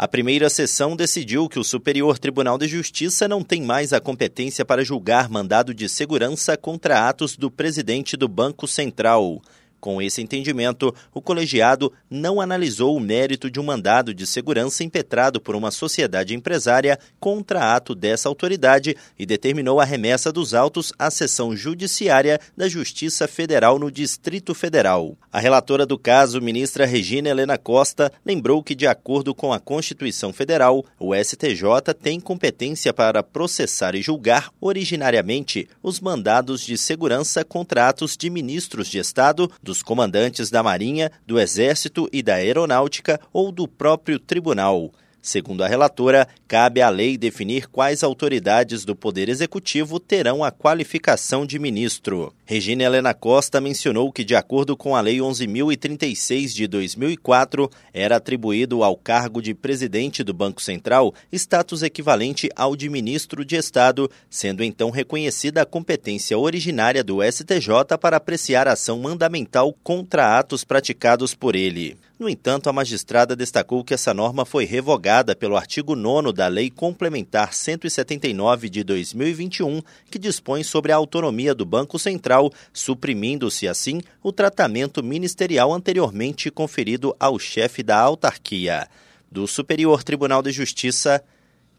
A primeira sessão decidiu que o Superior Tribunal de Justiça não tem mais a competência para julgar mandado de segurança contra atos do presidente do Banco Central. Com esse entendimento, o colegiado não analisou o mérito de um mandado de segurança impetrado por uma sociedade empresária contra ato dessa autoridade e determinou a remessa dos autos à sessão judiciária da Justiça Federal no Distrito Federal. A relatora do caso, ministra Regina Helena Costa, lembrou que, de acordo com a Constituição Federal, o STJ tem competência para processar e julgar originariamente os mandados de segurança contra atos de ministros de Estado dos comandantes da Marinha, do Exército e da Aeronáutica ou do próprio tribunal. Segundo a relatora, cabe à lei definir quais autoridades do Poder Executivo terão a qualificação de ministro. Regina Helena Costa mencionou que, de acordo com a Lei 11.036 de 2004, era atribuído ao cargo de presidente do Banco Central status equivalente ao de ministro de Estado, sendo então reconhecida a competência originária do STJ para apreciar ação mandamental contra atos praticados por ele. No entanto, a magistrada destacou que essa norma foi revogada pelo artigo 9 da Lei Complementar 179 de 2021, que dispõe sobre a autonomia do Banco Central, suprimindo-se assim o tratamento ministerial anteriormente conferido ao chefe da autarquia. Do Superior Tribunal de Justiça,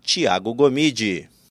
Tiago Gomide.